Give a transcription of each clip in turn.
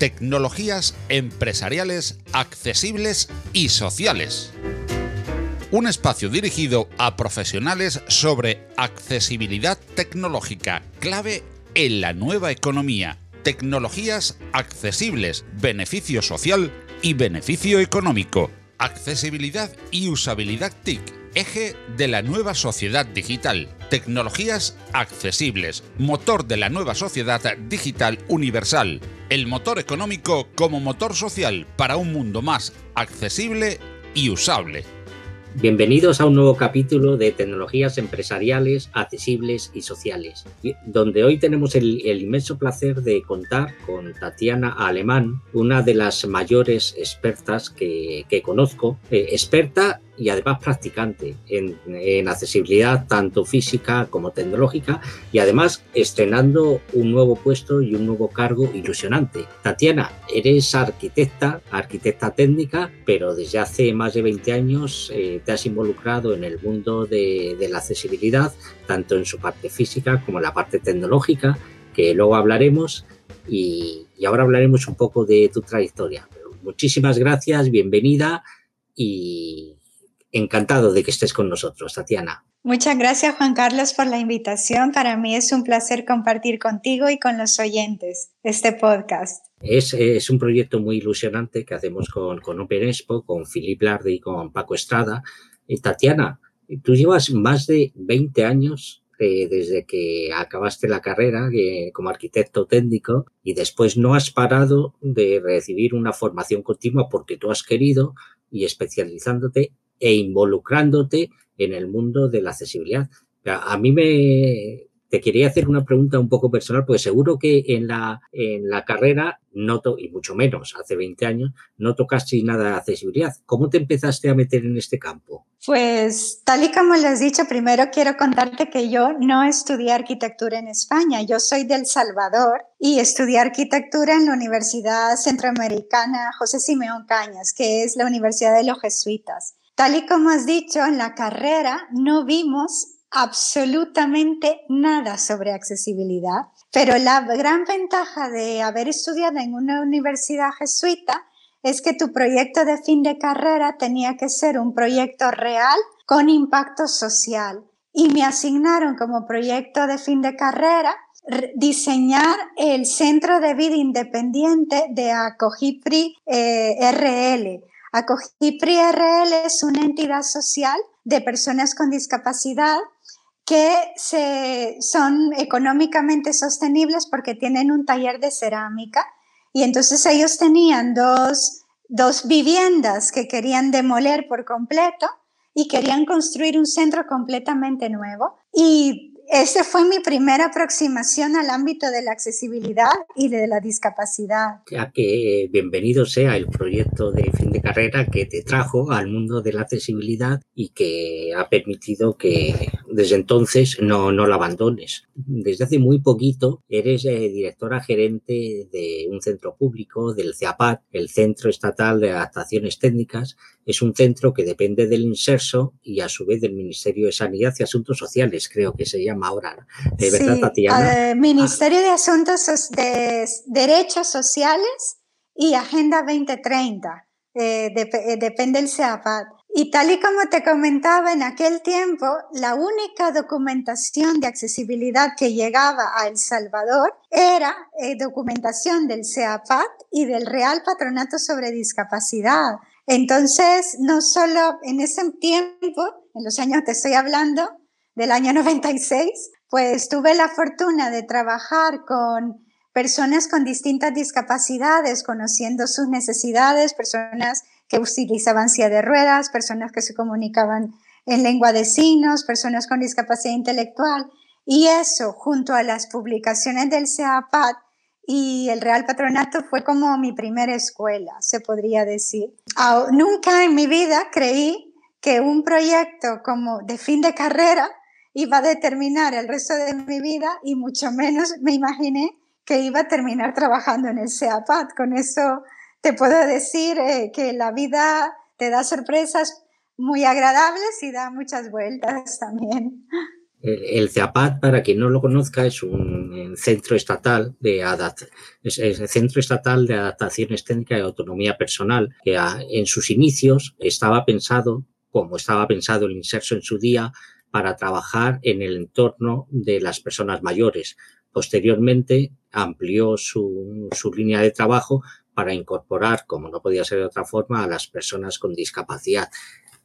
Tecnologías empresariales accesibles y sociales. Un espacio dirigido a profesionales sobre accesibilidad tecnológica, clave en la nueva economía, tecnologías accesibles, beneficio social y beneficio económico, accesibilidad y usabilidad TIC, eje de la nueva sociedad digital, tecnologías accesibles, motor de la nueva sociedad digital universal, el motor económico como motor social para un mundo más accesible y usable. Bienvenidos a un nuevo capítulo de tecnologías empresariales, accesibles y sociales, donde hoy tenemos el, inmenso placer de contar con Tatiana Alemán, una de las mayores expertas que, conozco, eh, experta y además practicante en, accesibilidad tanto física como tecnológica y además estrenando un nuevo puesto y un nuevo cargo ilusionante. Tatiana, eres arquitecta, arquitecta técnica, pero desde hace más de 20 años eh, te has involucrado en el mundo de, la accesibilidad, tanto en su parte física como en la parte tecnológica, que luego hablaremos y ahora hablaremos un poco de tu trayectoria. Muchísimas gracias, bienvenida y encantado de que estés con nosotros, Tatiana. Muchas gracias, Juan Carlos, por la invitación. Para mí es un placer compartir contigo y con los oyentes este podcast. Es, es un proyecto muy ilusionante que hacemos con, con Open Expo, con Philip Larde y con Paco Estrada. Tatiana, tú llevas más de 20 años eh, desde que acabaste la carrera eh, como arquitecto técnico y después no has parado de recibir una formación continua porque tú has querido y especializándote e involucrándote en el mundo de la accesibilidad. A mí me te quería hacer una pregunta un poco personal, porque seguro que en la, en la carrera, no y mucho menos hace 20 años, no tocaste nada de accesibilidad. ¿Cómo te empezaste a meter en este campo? Pues tal y como les he dicho, primero quiero contarte que yo no estudié arquitectura en España. Yo soy del Salvador y estudié arquitectura en la Universidad Centroamericana José Simeón Cañas, que es la Universidad de los Jesuitas. Tal y como has dicho, en la carrera no vimos absolutamente nada sobre accesibilidad, pero la gran ventaja de haber estudiado en una universidad jesuita es que tu proyecto de fin de carrera tenía que ser un proyecto real con impacto social. Y me asignaron como proyecto de fin de carrera diseñar el Centro de Vida Independiente de Acogipri eh, RL, Acogipri RL es una entidad social de personas con discapacidad que se, son económicamente sostenibles porque tienen un taller de cerámica. Y entonces ellos tenían dos, dos viviendas que querían demoler por completo y querían construir un centro completamente nuevo. Y esa fue mi primera aproximación al ámbito de la accesibilidad y de la discapacidad. Ya que bienvenido sea el proyecto de fin de carrera que te trajo al mundo de la accesibilidad y que ha permitido que desde entonces no, no la abandones. Desde hace muy poquito eres eh, directora gerente de un centro público, del CEAPAT, el Centro Estatal de Adaptaciones Técnicas. Es un centro que depende del INSERSO y a su vez del Ministerio de Sanidad y Asuntos Sociales, creo que se llama ahora. ¿De verdad, Tatiana? Eh, Ministerio de Asuntos de Derechos Sociales y Agenda 2030. Eh, eh, depende del CEAPAT. Y tal y como te comentaba, en aquel tiempo, la única documentación de accesibilidad que llegaba a El Salvador era documentación del CEAPAT y del Real Patronato sobre Discapacidad. Entonces, no solo en ese tiempo, en los años que estoy hablando, del año 96, pues tuve la fortuna de trabajar con personas con distintas discapacidades, conociendo sus necesidades, personas que utilizaban silla de ruedas, personas que se comunicaban en lengua de signos, personas con discapacidad intelectual. Y eso, junto a las publicaciones del CEAPAT y el Real Patronato, fue como mi primera escuela, se podría decir. nunca en mi vida creí que un proyecto como de fin de carrera iba a determinar el resto de mi vida y mucho menos me imaginé que iba a terminar trabajando en el SEAPAT. Con eso te puedo decir eh, que la vida te da sorpresas muy agradables y da muchas vueltas también. El, CEAPAT, para quien no lo conozca, es un centro estatal de centro estatal de adaptaciones técnicas y autonomía personal que en sus inicios estaba pensado, como estaba pensado el inserso en su día, para trabajar en el entorno de las personas mayores. Posteriormente amplió su, su línea de trabajo para incorporar, como no podía ser de otra forma, a las personas con discapacidad.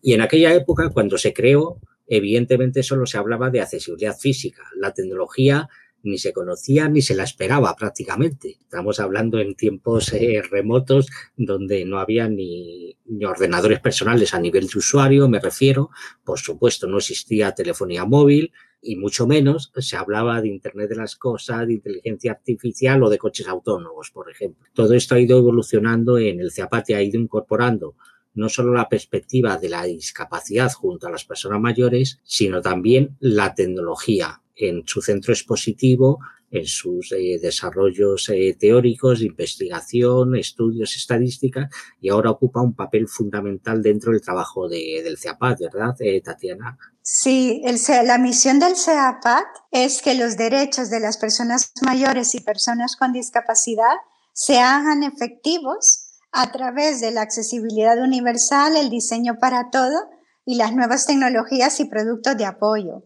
Y en aquella época, cuando se creó, evidentemente solo se hablaba de accesibilidad física. La tecnología ni se conocía ni se la esperaba prácticamente. Estamos hablando en tiempos eh, remotos donde no había ni, ordenadores personales a nivel de usuario, me refiero. Por supuesto, no existía telefonía móvil y mucho menos se hablaba de Internet de las Cosas, de inteligencia artificial o de coches autónomos, por ejemplo. Todo esto ha ido evolucionando en el CEAPAT y ha ido incorporando no solo la perspectiva de la discapacidad junto a las personas mayores, sino también la tecnología en su centro expositivo, en sus eh, desarrollos eh, teóricos, investigación, estudios, estadísticas, y ahora ocupa un papel fundamental dentro del trabajo del CEAPAT, ¿verdad, eh, Tatiana? Sí, la misión del CEAPAT es que los derechos de las personas mayores y personas con discapacidad se hagan efectivos a través de la accesibilidad universal, el diseño para todo y las nuevas tecnologías y productos de apoyo.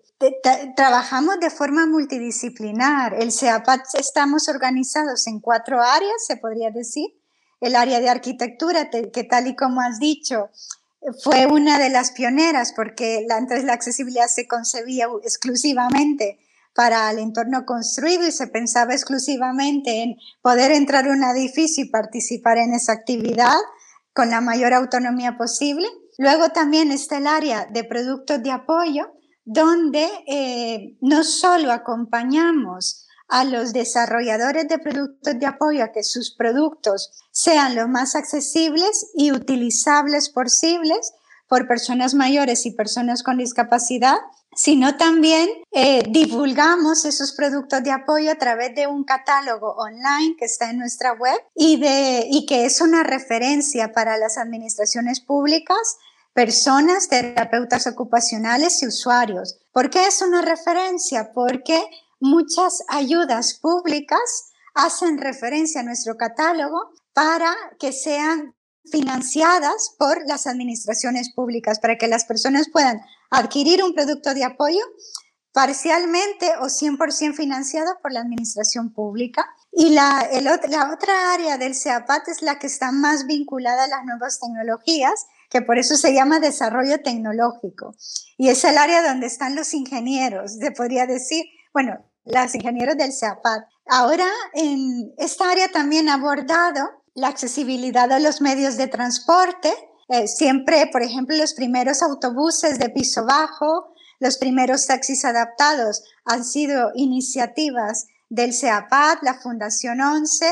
Trabajamos de forma multidisciplinar. El CEAPAT estamos organizados en cuatro áreas, se podría decir. El área de arquitectura, que tal y como has dicho, fue una de las pioneras porque antes la accesibilidad se concebía exclusivamente para el entorno construido y se pensaba exclusivamente en poder entrar a un edificio y participar en esa actividad con la mayor autonomía posible. Luego también está el área de productos de apoyo, donde eh, no solo acompañamos a los desarrolladores de productos de apoyo a que sus productos sean lo más accesibles y utilizables posibles por personas mayores y personas con discapacidad, sino también eh, divulgamos esos productos de apoyo a través de un catálogo online que está en nuestra web y, de, y que es una referencia para las administraciones públicas personas, terapeutas ocupacionales y usuarios. ¿Por qué es una referencia? Porque muchas ayudas públicas hacen referencia a nuestro catálogo para que sean financiadas por las administraciones públicas, para que las personas puedan adquirir un producto de apoyo parcialmente o 100% financiado por la administración pública. Y la, otra área del CEAPAT es la que está más vinculada a las nuevas tecnologías, que por eso se llama desarrollo tecnológico. Y es el área donde están los ingenieros, se podría decir, bueno, los ingenieros del CEAPAT. Ahora, en esta área también ha abordado la accesibilidad a los medios de transporte, eh, siempre, por ejemplo, los primeros autobuses de piso bajo, los primeros taxis adaptados han sido iniciativas del CEAPAT, la Fundación 11,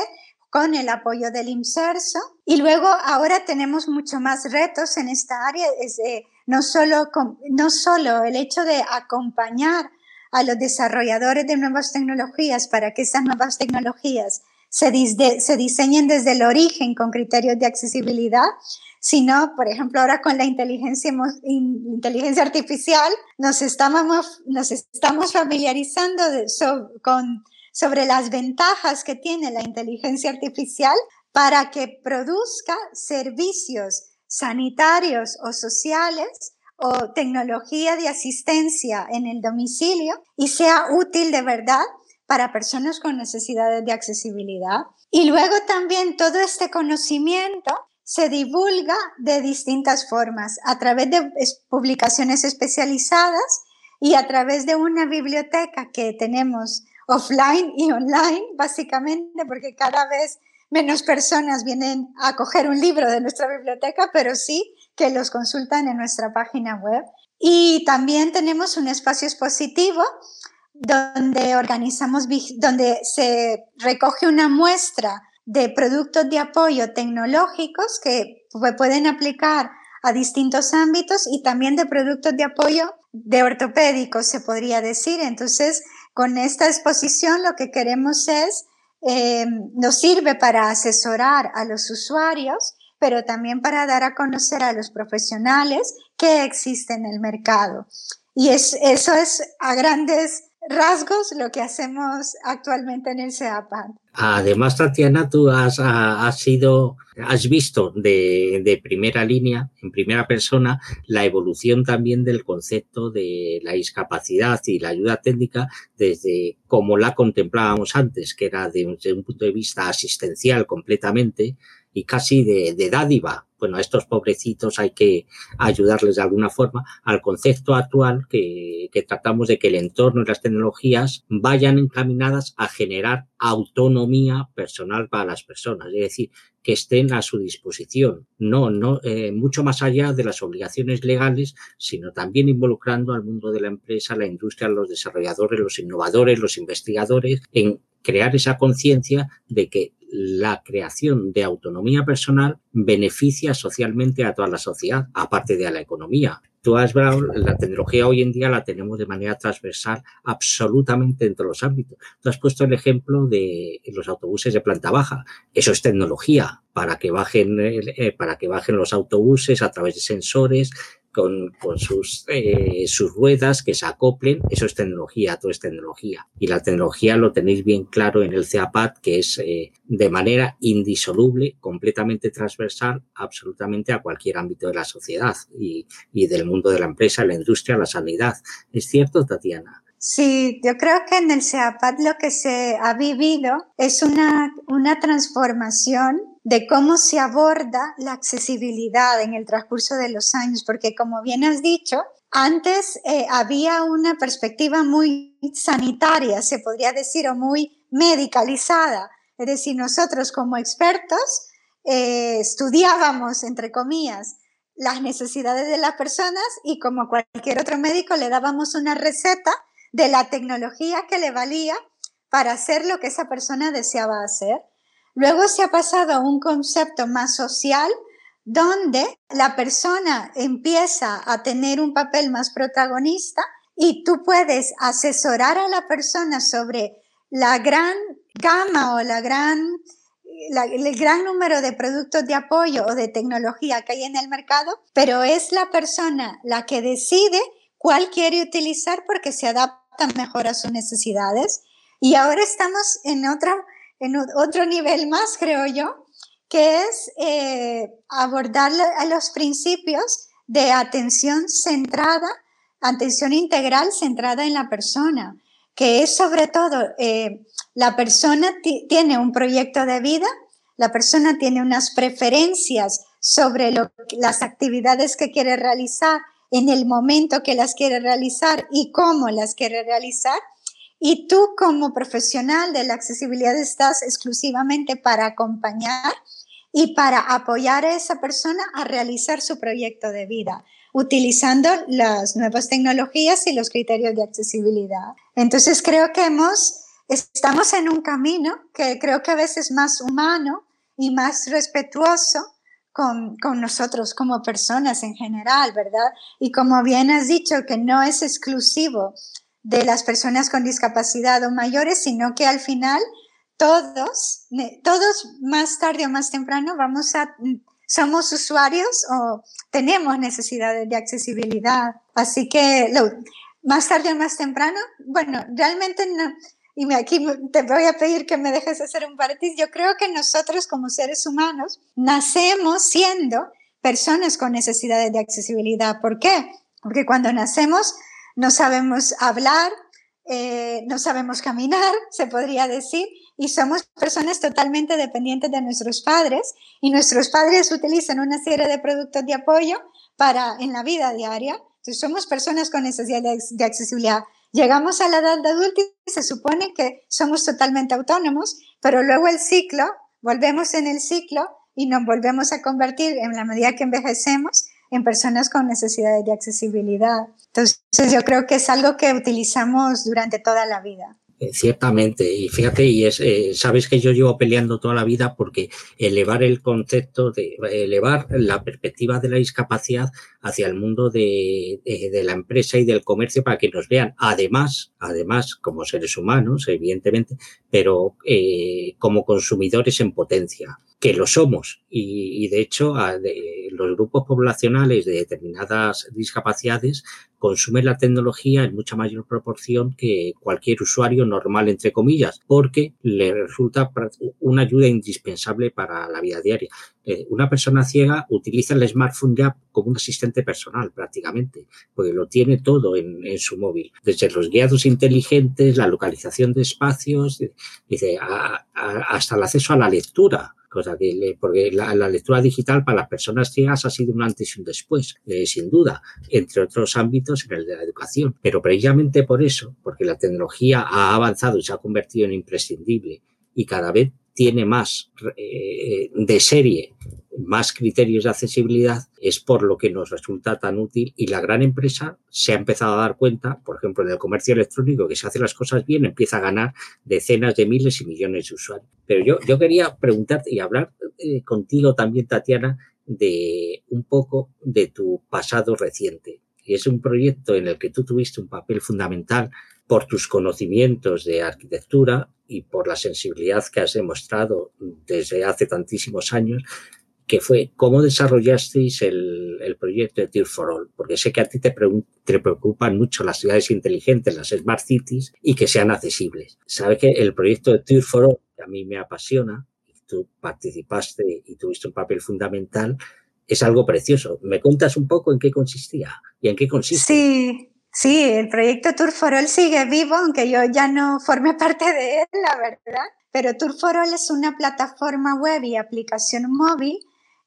con el apoyo del IMSERSO. Y luego ahora tenemos mucho más retos en esta área, es, no, solo, no solo el hecho de acompañar a los desarrolladores de nuevas tecnologías para que esas nuevas tecnologías se, se diseñen desde el origen con criterios de accesibilidad, sino, por ejemplo, ahora con la inteligencia, inteligencia artificial, nos estamos, nos estamos familiarizando con, sobre las ventajas que tiene la inteligencia artificial para que produzca servicios sanitarios o sociales o tecnología de asistencia en el domicilio y sea útil de verdad para personas con necesidades de accesibilidad. Y luego también todo este conocimiento se divulga de distintas formas, a través de publicaciones especializadas y a través de una biblioteca que tenemos offline y online, básicamente, porque cada vez menos personas vienen a coger un libro de nuestra biblioteca, pero sí que los consultan en nuestra página web. Y también tenemos un espacio expositivo donde organizamos, donde se recoge una muestra de productos de apoyo tecnológicos que pueden aplicar a distintos ámbitos y también de productos de apoyo de ortopédicos, se podría decir. Entonces, con esta exposición lo que queremos es, eh, nos sirve para asesorar a los usuarios, pero también para dar a conocer a los profesionales que existen en el mercado. Y es, eso es a grandes rasgos lo que hacemos actualmente en el. Además, Tatiana, tú has, sido, has visto de, primera línea, en primera persona, la evolución también del concepto de la discapacidad y la ayuda técnica desde como la contemplábamos antes, que era de un, un punto de vista asistencial completamente y casi de, de dádiva. Bueno, a estos pobrecitos hay que ayudarles de alguna forma al concepto actual que, que, tratamos de que el entorno y las tecnologías vayan encaminadas a generar autonomía personal para las personas, es decir, que estén a su disposición, no, no, eh, mucho más allá de las obligaciones legales, sino también involucrando al mundo de la empresa, la industria, los desarrolladores, los innovadores, los investigadores, en crear esa conciencia de que la creación de autonomía personal beneficia socialmente a toda la sociedad, aparte de a la economía. Tú has la tecnología hoy en día la tenemos de manera transversal absolutamente en todos los ámbitos. Tú has puesto el ejemplo de los autobuses de planta baja. Eso es tecnología para que bajen, eh, para que bajen los autobuses a través de sensores, con, con sus, eh, sus ruedas que se acoplen, eso es tecnología, todo es tecnología. Y la tecnología lo tenéis bien claro en el CEAPAD, que es eh, de manera indisoluble, completamente transversal, absolutamente a cualquier ámbito de la sociedad y, y del mundo de la empresa, la industria, la sanidad. ¿Es cierto, Tatiana? Sí, yo creo que en el CEAPAD lo que se ha vivido es una, una transformación de cómo se aborda la accesibilidad en el transcurso de los años, porque como bien has dicho, antes eh, había una perspectiva muy sanitaria, se podría decir, o muy medicalizada. Es decir, nosotros como expertos eh, estudiábamos, entre comillas, las necesidades de las personas y como cualquier otro médico le dábamos una receta de la tecnología que le valía para hacer lo que esa persona deseaba hacer. Luego se ha pasado a un concepto más social donde la persona empieza a tener un papel más protagonista y tú puedes asesorar a la persona sobre la gran gama o la gran, el gran número de productos de apoyo o de tecnología que hay en el mercado, pero es la persona la que decide cuál quiere utilizar porque se adapta mejor a sus necesidades. Y ahora estamos en otra en otro nivel más, creo yo, que es eh, abordar a los principios de atención centrada, atención integral centrada en la persona, que es sobre todo, eh, la persona tiene un proyecto de vida, la persona tiene unas preferencias sobre las actividades que quiere realizar en el momento que las quiere realizar y cómo las quiere realizar, y tú como profesional de la accesibilidad estás exclusivamente para acompañar y para apoyar a esa persona a realizar su proyecto de vida, utilizando las nuevas tecnologías y los criterios de accesibilidad. Entonces creo que hemos, estamos en un camino que creo que a veces más humano y más respetuoso con, con, nosotros como personas en general, ¿verdad? Y como bien has dicho, que no es exclusivo de las personas con discapacidad o mayores, sino que al final todos, todos más tarde o más temprano vamos a, somos usuarios o tenemos necesidades de accesibilidad. Así que más tarde o más temprano, bueno, realmente no, y aquí te voy a pedir que me dejes hacer un paréntesis, yo creo que nosotros como seres humanos nacemos siendo personas con necesidades de accesibilidad. ¿Por qué? Porque cuando nacemos no sabemos hablar, eh, no sabemos caminar, se podría decir, y somos personas totalmente dependientes de nuestros padres, y nuestros padres utilizan una serie de productos de apoyo para en la vida diaria. Entonces, somos personas con necesidad de, accesibilidad. Llegamos a la edad de adulto y se supone que somos totalmente autónomos, pero luego el ciclo, volvemos en el ciclo y nos volvemos a convertir en la medida que envejecemos en personas con necesidades de accesibilidad. Entonces yo creo que es algo que utilizamos durante toda la vida. Eh, ciertamente, y fíjate, y es, eh, sabes que yo llevo peleando toda la vida porque elevar el concepto de elevar la perspectiva de la discapacidad hacia el mundo de, de, la empresa y del comercio para que nos vean, además, además, como seres humanos, evidentemente, pero eh, como consumidores en potencia. Que lo somos. Y, de hecho, los grupos poblacionales de determinadas discapacidades consumen la tecnología en mucha mayor proporción que cualquier usuario normal, entre comillas, porque le resulta una ayuda indispensable para la vida diaria. Eh, una persona ciega utiliza el smartphone ya como un asistente personal prácticamente, porque lo tiene todo en, su móvil, desde los guiados inteligentes, la localización de espacios, hasta el acceso a la lectura cosa que porque la, lectura digital para las personas ciegas ha sido un antes y un después, eh, sin duda, entre otros ámbitos en el de la educación. Pero precisamente por eso, porque la tecnología ha avanzado y se ha convertido en imprescindible y cada vez tiene más eh, de serie, más criterios de accesibilidad, es por lo que nos resulta tan útil y la gran empresa se ha empezado a dar cuenta, por ejemplo, en el comercio electrónico, que se hace las cosas bien, empieza a ganar decenas de miles y millones de usuarios. Pero yo, yo quería preguntarte y hablar eh, contigo también, Tatiana, de un poco de tu pasado reciente. Y es un proyecto en el que tú tuviste un papel fundamental por tus conocimientos de arquitectura y por la sensibilidad que has demostrado desde hace tantísimos años, que fue cómo desarrollasteis el, el proyecto de Tier for All, porque sé que a ti te, te, preocupan mucho las ciudades inteligentes, las smart cities, y que sean accesibles. Sabes que el proyecto de Tier for All, a mí me apasiona, tú participaste y tuviste un papel fundamental, es algo precioso. ¿Me cuentas un poco en qué consistía y en qué consiste? Sí, Sí, el proyecto Tour for All sigue vivo, aunque yo ya no forme parte de él, la verdad. Pero Tour for All es una plataforma web y aplicación móvil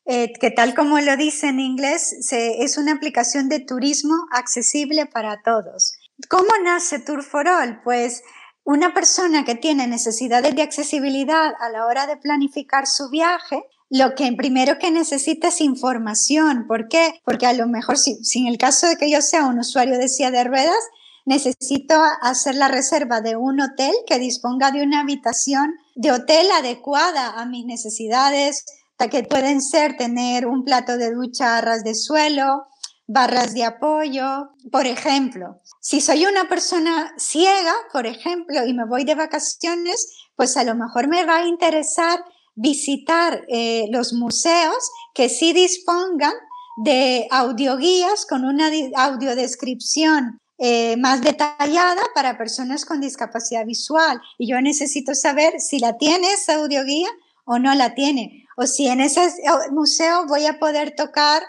eh, que tal como lo dice en inglés, es una aplicación de turismo accesible para todos. ¿Cómo nace Tour for All? Pues una persona que tiene necesidades de accesibilidad a la hora de planificar su viaje lo que primero que necesita es información. ¿Por qué? Porque a lo mejor, si, en el caso de que yo sea un usuario de silla de ruedas, necesito hacer la reserva de un hotel que disponga de una habitación de hotel adecuada a mis necesidades, que pueden ser tener un plato de ducha a ras de suelo, barras de apoyo. Por ejemplo, si soy una persona ciega, por ejemplo, y me voy de vacaciones, pues a lo mejor me va a interesar visitar eh, los museos que sí dispongan de audioguías con una audiodescripción eh, más detallada para personas con discapacidad visual. Y yo necesito saber si la tiene esa audioguía o no la tiene. O si en ese eh, museo voy a poder tocar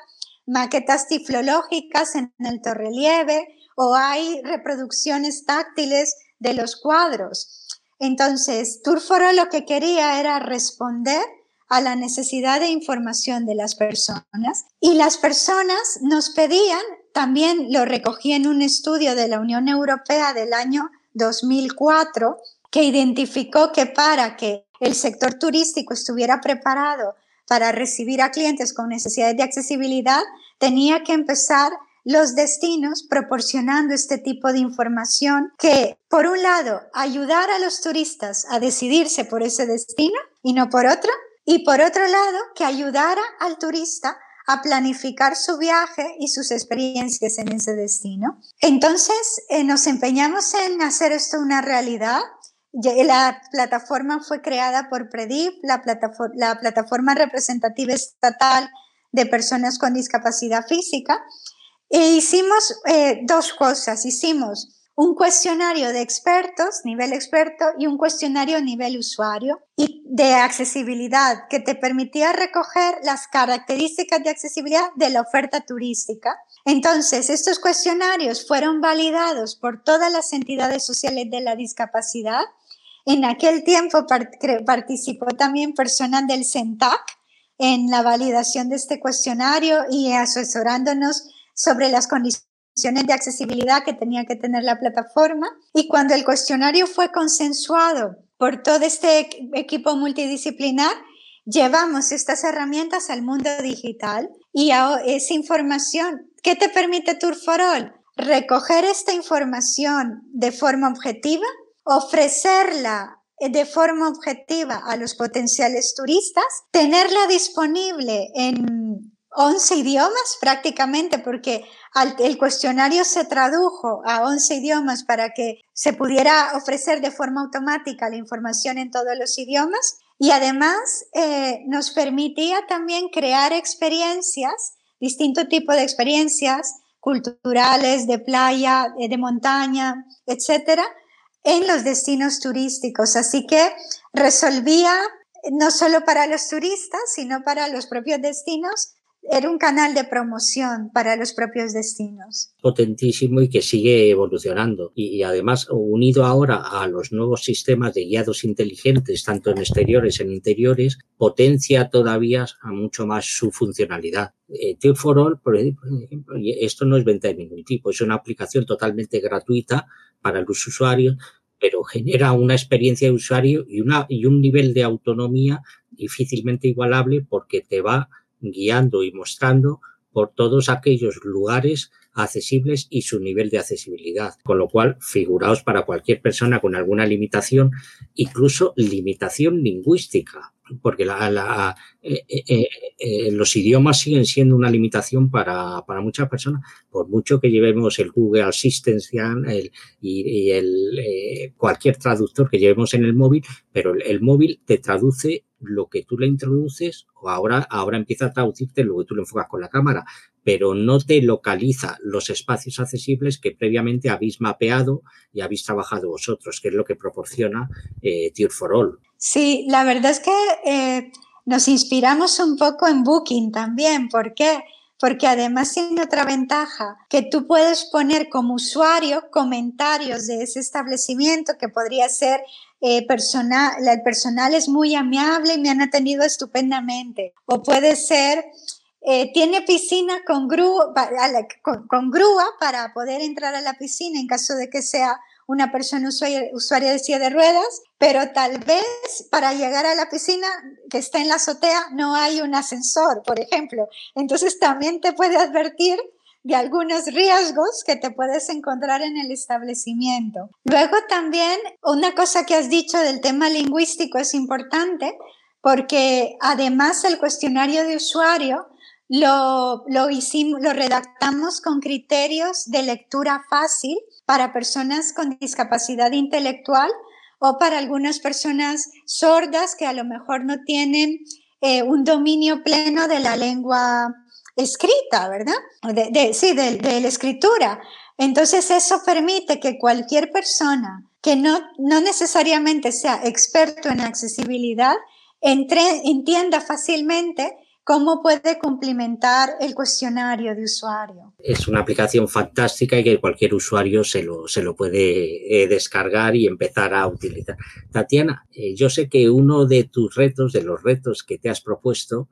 maquetas tiflológicas en el torrelieve o hay reproducciones táctiles de los cuadros. Entonces, Turforo lo que quería era responder a la necesidad de información de las personas y las personas nos pedían, también lo recogí en un estudio de la Unión Europea del año 2004, que identificó que para que el sector turístico estuviera preparado para recibir a clientes con necesidades de accesibilidad, tenía que empezar los destinos proporcionando este tipo de información que, por un lado, ayudar a los turistas a decidirse por ese destino y no por otro, y por otro lado, que ayudara al turista a planificar su viaje y sus experiencias en ese destino. Entonces, eh, nos empeñamos en hacer esto una realidad. La plataforma fue creada por PREDIP, la, plataforma, la plataforma representativa estatal de personas con discapacidad física, e hicimos eh, dos cosas. Hicimos un cuestionario de expertos, nivel experto, y un cuestionario nivel usuario y de accesibilidad que te permitía recoger las características de accesibilidad de la oferta turística. Entonces, estos cuestionarios fueron validados por todas las entidades sociales de la discapacidad. En aquel tiempo participó también personal del CENTAC en la validación de este cuestionario y asesorándonos sobre las condiciones de accesibilidad que tenía que tener la plataforma. Y cuando el cuestionario fue consensuado por todo este equipo multidisciplinar, llevamos estas herramientas al mundo digital y a esa información. ¿Qué te permite Tour for All? Recoger esta información de forma objetiva, ofrecerla de forma objetiva a los potenciales turistas, tenerla disponible en 11 idiomas prácticamente, porque el cuestionario se tradujo a 11 idiomas para que se pudiera ofrecer de forma automática la información en todos los idiomas. Y además eh, nos permitía también crear experiencias, distinto tipo de experiencias culturales, de playa, de montaña, etcétera, en los destinos turísticos. Así que resolvía no solo para los turistas, sino para los propios destinos, era un canal de promoción para los propios destinos. Potentísimo y que sigue evolucionando. Y, además, unido ahora a los nuevos sistemas de guiados inteligentes, tanto en exteriores en interiores, potencia todavía a mucho más su funcionalidad. Eh, for All, por ejemplo, esto no es venta de ningún tipo, es una aplicación totalmente gratuita para los usuarios, pero genera una experiencia de usuario y, una, y un nivel de autonomía difícilmente igualable porque te va guiando y mostrando por todos aquellos lugares accesibles y su nivel de accesibilidad. Con lo cual, figuraos para cualquier persona con alguna limitación, incluso limitación lingüística, porque la, eh, eh, eh, los idiomas siguen siendo una limitación para, para, muchas personas, por mucho que llevemos el Google Assistant y, el, cualquier traductor que llevemos en el móvil, pero el, móvil te traduce lo que tú le introduces o ahora, ahora empieza a traducirte lo que tú le enfocas con la cámara, pero no te localiza los espacios accesibles que previamente habéis mapeado y habéis trabajado vosotros, que es lo que proporciona eh, for All. Sí, la verdad es que eh, nos inspiramos un poco en Booking también. ¿Por qué? Porque además tiene otra ventaja, que tú puedes poner como usuario comentarios de ese establecimiento que podría ser eh, personal, el personal es muy amable y me han atendido estupendamente. O puede ser eh, tiene piscina con grúa, con, grúa para poder entrar a la piscina en caso de que sea una persona usuaria, de silla de ruedas, pero tal vez para llegar a la piscina que está en la azotea no hay un ascensor, por ejemplo. Entonces también te puede advertir de algunos riesgos que te puedes encontrar en el establecimiento. Luego también una cosa que has dicho del tema lingüístico es importante porque además el cuestionario de usuario lo, lo, redactamos con criterios de lectura fácil para personas con discapacidad intelectual o para algunas personas sordas que a lo mejor no tienen eh, un dominio pleno de la lengua escrita, ¿verdad? Sí, de, la escritura. Entonces eso permite que cualquier persona que no, no necesariamente sea experto en accesibilidad entienda fácilmente cómo puede complementar el cuestionario de usuario. Es una aplicación fantástica y que cualquier usuario se lo, se lo puede eh, descargar y empezar a utilizar. Tatiana, eh, yo sé que uno de tus retos, de los retos que te has propuesto,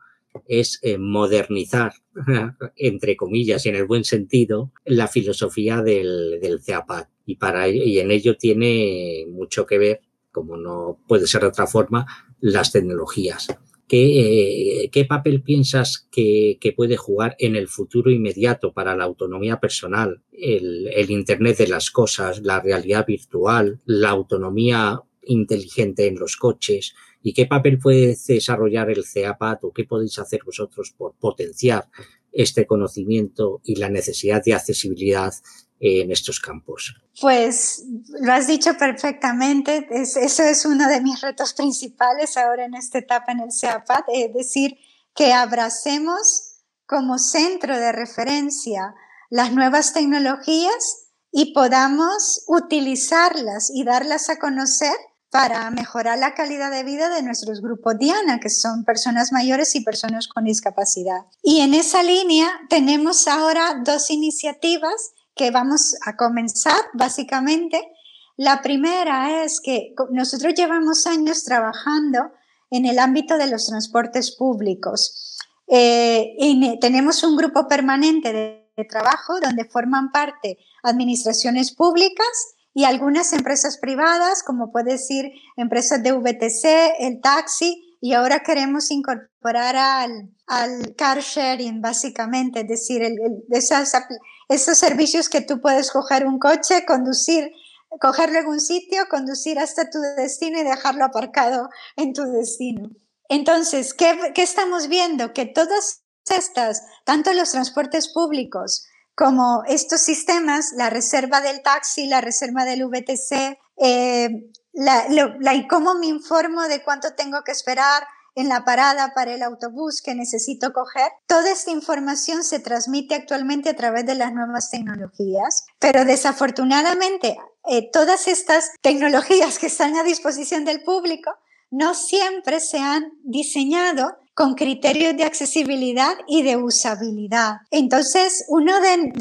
es eh, modernizar, entre comillas y en el buen sentido, la filosofía del, del CEAPAD. Y, para, y en ello tiene mucho que ver, como no puede ser de otra forma, las tecnologías. ¿Qué, eh, ¿Qué, papel piensas que, que, puede jugar en el futuro inmediato para la autonomía personal, el, el, Internet de las cosas, la realidad virtual, la autonomía inteligente en los coches? ¿Y qué papel puede desarrollar el CEAPAT o qué podéis hacer vosotros por potenciar este conocimiento y la necesidad de accesibilidad en estos campos? Pues lo has dicho perfectamente. eso es uno de mis retos principales ahora en esta etapa en el CEAPAT, es decir, que abracemos como centro de referencia las nuevas tecnologías y podamos utilizarlas y darlas a conocer para mejorar la calidad de vida de nuestros grupos Diana, que son personas mayores y personas con discapacidad. Y en esa línea tenemos ahora dos iniciativas que vamos a comenzar básicamente. La primera es que nosotros llevamos años trabajando en el ámbito de los transportes públicos. Eh, y tenemos un grupo permanente de, trabajo donde forman parte administraciones públicas y algunas empresas privadas, como puede decir empresas de VTC, el taxi, y ahora queremos incorporar al, al car sharing, básicamente, es decir, el, esos servicios que tú puedes coger un coche, conducir, cogerlo en un sitio, conducir hasta tu destino y dejarlo aparcado en tu destino. Entonces, ¿qué, qué estamos viendo? Que todas estas, tanto los transportes públicos como estos sistemas, la reserva del taxi, la reserva del VTC, eh, la, cómo me informo de cuánto tengo que esperar en la parada para el autobús que necesito coger. Toda esta información se transmite actualmente a través de las nuevas tecnologías, pero desafortunadamente eh, todas estas tecnologías que están a disposición del público no siempre se han diseñado con criterios de accesibilidad y de usabilidad. Entonces, uno de,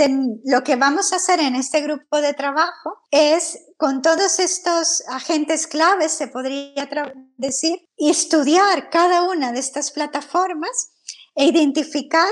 lo que vamos a hacer en este grupo de trabajo es, con todos estos agentes claves, se podría decir, estudiar cada una de estas plataformas e identificar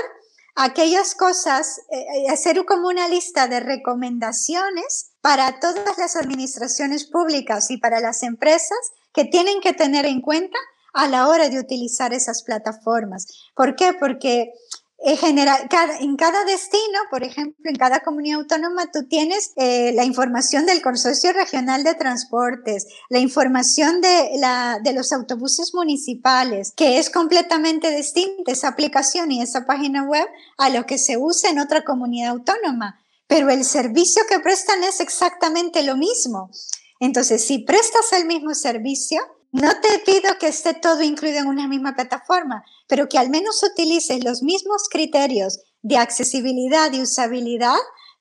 aquellas cosas, eh, eh, hacer como una lista de recomendaciones para todas las administraciones públicas y para las empresas que tienen que tener en cuenta a la hora de utilizar esas plataformas. ¿Por qué? Porque en, general, en cada destino, por ejemplo, en cada comunidad autónoma, tú tienes eh, la información del Consorcio Regional de Transportes, la información de, la, de los autobuses municipales, que es completamente distinta esa aplicación y esa página web a lo que se usa en otra comunidad autónoma. Pero el servicio que prestan es exactamente lo mismo. Entonces, si prestas el mismo servicio, no te pido que esté todo incluido en una misma plataforma, pero que al menos utilices los mismos criterios de accesibilidad y usabilidad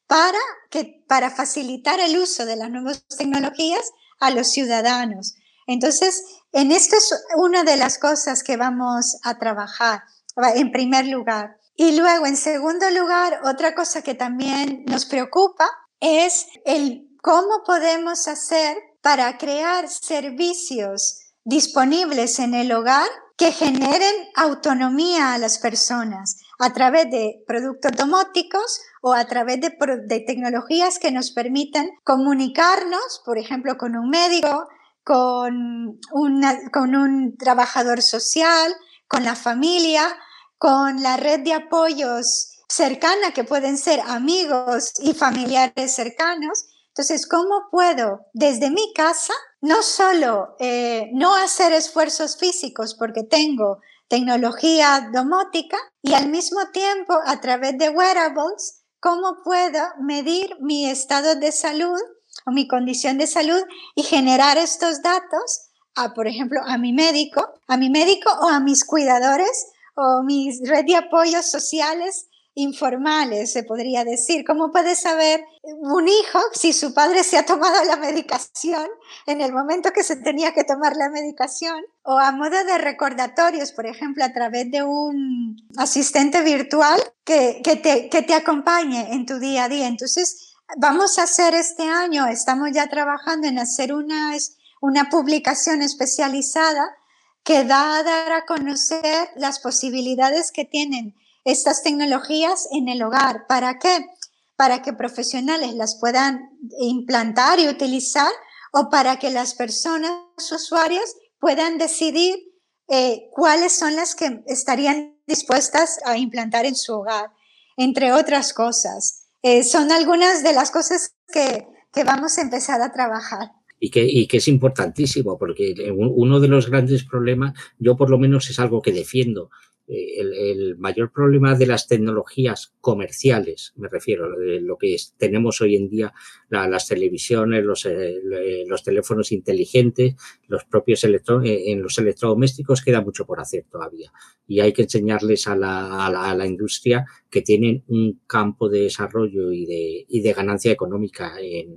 para, que, para facilitar el uso de las nuevas tecnologías a los ciudadanos. Entonces, en esto es una de las cosas que vamos a trabajar, en primer lugar. Y luego, en segundo lugar, otra cosa que también nos preocupa es el cómo podemos hacer para crear servicios disponibles en el hogar que generen autonomía a las personas a través de productos domóticos o a través de, tecnologías que nos permitan comunicarnos, por ejemplo, con un médico, con, con un trabajador social, con la familia, con la red de apoyos cercana que pueden ser amigos y familiares cercanos entonces, ¿cómo puedo desde mi casa no solo eh, no hacer esfuerzos físicos porque tengo tecnología domótica y al mismo tiempo a través de wearables, cómo puedo medir mi estado de salud o mi condición de salud y generar estos datos a, por ejemplo, a mi médico, a mi médico o a mis cuidadores o mis red de apoyos sociales informales, se podría decir. ¿Cómo puede saber un hijo si su padre se ha tomado la medicación en el momento que se tenía que tomar la medicación? O a modo de recordatorios, por ejemplo, a través de un asistente virtual que, que, te, que te acompañe en tu día a día. Entonces, vamos a hacer este año, estamos ya trabajando en hacer una, una publicación especializada que da a dar a conocer las posibilidades que tienen estas tecnologías en el hogar. ¿Para qué? Para que profesionales las puedan implantar y utilizar o para que las personas usuarias puedan decidir eh, cuáles son las que estarían dispuestas a implantar en su hogar, entre otras cosas. Eh, son algunas de las cosas que, que vamos a empezar a trabajar. Y que, y que, es importantísimo, porque uno de los grandes problemas, yo por lo menos es algo que defiendo, eh, el, mayor problema de las tecnologías comerciales, me refiero, de lo que tenemos hoy en día, las televisiones, los, eh, los, teléfonos inteligentes, los propios electro, eh, en los electrodomésticos, queda mucho por hacer todavía. Y hay que enseñarles a la, a la, industria que tienen un campo de desarrollo y de, y de ganancia económica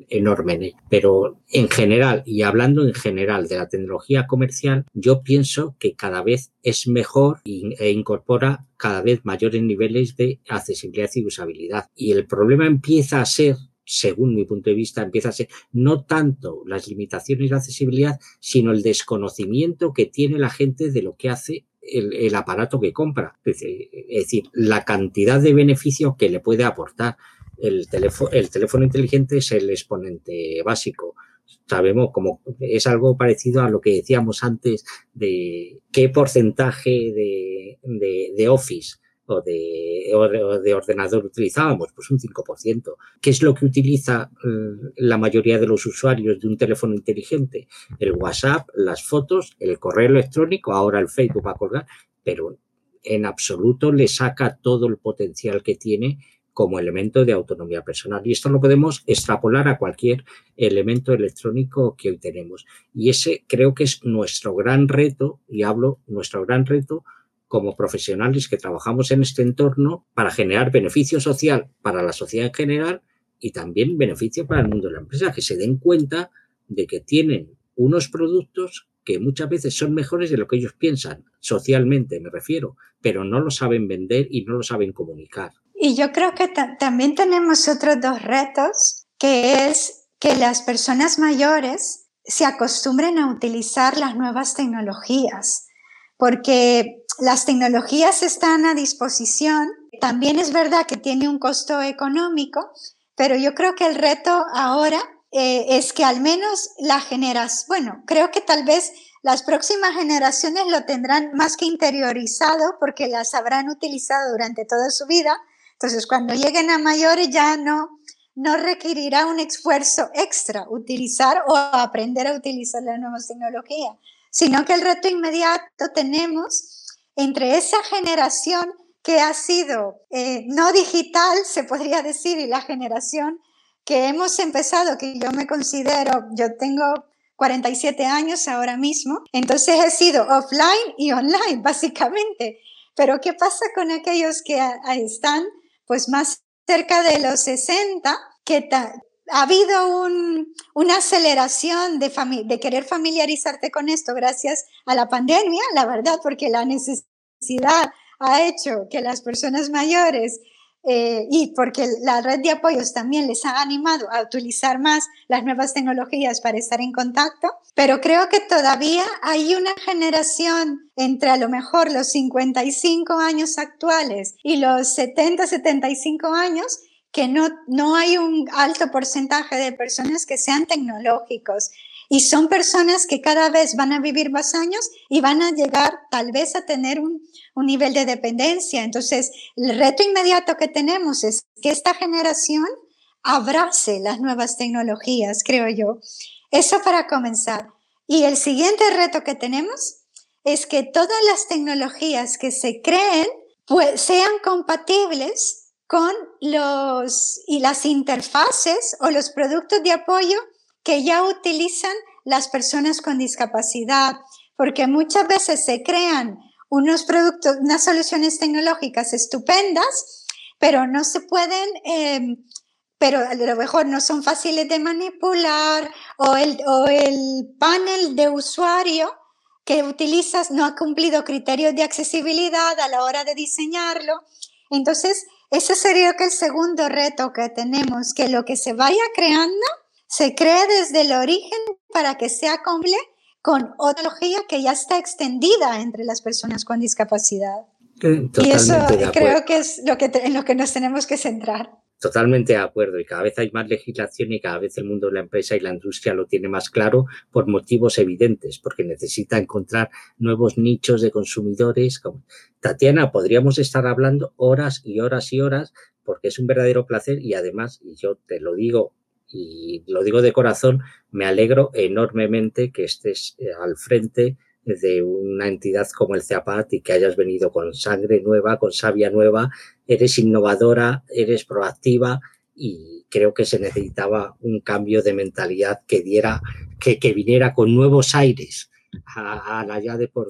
enorme. Pero en general, y hablando en general de la tecnología comercial, yo pienso que cada vez es mejor e incorpora cada vez mayores niveles de accesibilidad y usabilidad. Y el problema empieza a ser según mi punto de vista, empieza a ser no tanto las limitaciones de accesibilidad, sino el desconocimiento que tiene la gente de lo que hace el, aparato que compra. Es decir, la cantidad de beneficios que le puede aportar. El teléfono, el teléfono inteligente es el exponente básico sabemos como es algo parecido a lo que decíamos antes de qué porcentaje de, de, Office o de, de, ordenador utilizábamos, pues un 5%. ¿Qué es lo que utiliza mm, la mayoría de los usuarios de un teléfono inteligente? El WhatsApp, las fotos, el correo electrónico, ahora el Facebook va a colgar, pero en absoluto le saca todo el potencial que tiene como elemento de autonomía personal. Y esto lo podemos extrapolar a cualquier elemento electrónico que hoy tenemos. Y ese creo que es nuestro gran reto, y hablo nuestro gran reto como profesionales que trabajamos en este entorno para generar beneficio social para la sociedad en general y también beneficio para el mundo de la empresa, que se den cuenta de que tienen unos productos que muchas veces son mejores de lo que ellos piensan, socialmente me refiero, pero no lo saben vender y no lo saben comunicar. Y yo creo que también tenemos otros dos retos, que es que las personas mayores se acostumbren a utilizar las nuevas tecnologías, porque las tecnologías están a disposición. También es verdad que tiene un costo económico, pero yo creo que el reto ahora eh, es que al menos la generación, bueno, creo que tal vez las próximas generaciones lo tendrán más que interiorizado porque las habrán utilizado durante toda su vida. Entonces, cuando lleguen a mayores ya no, no requerirá un esfuerzo extra utilizar o aprender a utilizar las nuevas tecnologías, sino que el reto inmediato tenemos entre esa generación que ha sido eh, no digital, se podría decir, y la generación que hemos empezado, que yo me considero, yo tengo 47 años ahora mismo, entonces he sido offline y online, básicamente. Pero ¿qué pasa con aquellos que están pues más cerca de los 60, que ha habido una aceleración de, de querer familiarizarte con esto gracias a la pandemia, la verdad, porque la necesidad ha hecho que las personas mayores eh, y porque la red de apoyos también les ha animado a utilizar más las nuevas tecnologías para estar en contacto, pero creo que todavía hay una generación entre a lo mejor los 55 años actuales y los 70, 75 años que no, no hay un alto porcentaje de personas que sean tecnológicos y son personas que cada vez van a vivir más años y van a llegar tal vez a tener un, un nivel de dependencia. Entonces, el reto inmediato que tenemos es que esta generación abrace las nuevas tecnologías, creo yo. Eso para comenzar. Y el siguiente reto que tenemos es que todas las tecnologías que se creen pues, sean compatibles con los y las interfaces o los productos de apoyo que ya utilizan las personas con discapacidad, porque muchas veces se crean unos productos, unas soluciones tecnológicas estupendas, pero no se pueden, em, pero a lo mejor no son fáciles de manipular o el, o el panel de usuario que utilizas no ha cumplido criterios de accesibilidad a la hora de diseñarlo. Entonces, ese sería que el segundo reto que tenemos, que lo que se vaya creando se cree desde el origen para que sea completo con otra que ya está extendida entre las personas con discapacidad. y eso creo que es lo que en lo que nos tenemos que centrar. Totalmente de acuerdo y cada vez hay más legislación y cada vez el mundo de la empresa y la industria lo tiene más claro por motivos evidentes, porque necesita encontrar nuevos nichos de consumidores. Tatiana, podríamos estar hablando horas y horas y horas porque es un verdadero placer y además, y yo te lo digo y lo digo de corazón, me alegro enormemente que estés eh, al frente de una entidad como el CEAPAT y que hayas venido con sangre nueva, con savia nueva, eres innovadora, eres proactiva y creo que se necesitaba un cambio de mentalidad que diera, que, viniera con nuevos aires a, la ya de, por,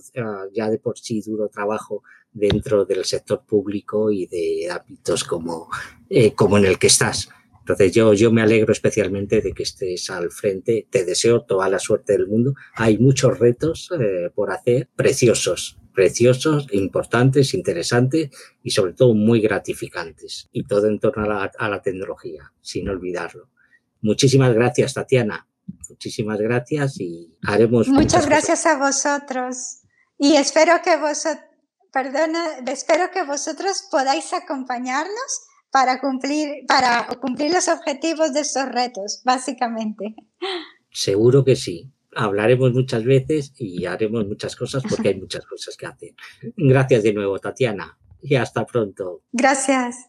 ya de por sí duro trabajo dentro del sector público y de ámbitos como, eh, como en el que estás. Entonces yo, yo me alegro especialmente de que estés al frente, te deseo toda la suerte del mundo. Hay muchos retos eh, por hacer, preciosos, preciosos, importantes, interesantes y sobre todo muy gratificantes. Y todo en torno a la, a la tecnología, sin olvidarlo. Muchísimas gracias, Tatiana. Muchísimas gracias y haremos. Muchas gracias a vosotros. Y espero que vosotros, perdona, espero que vosotros podáis acompañarnos para cumplir, para cumplir los objetivos de estos retos, básicamente. Seguro que sí. Hablaremos muchas veces y haremos muchas cosas porque hay muchas cosas que hacer. Gracias de nuevo, Tatiana, y hasta pronto. Gracias.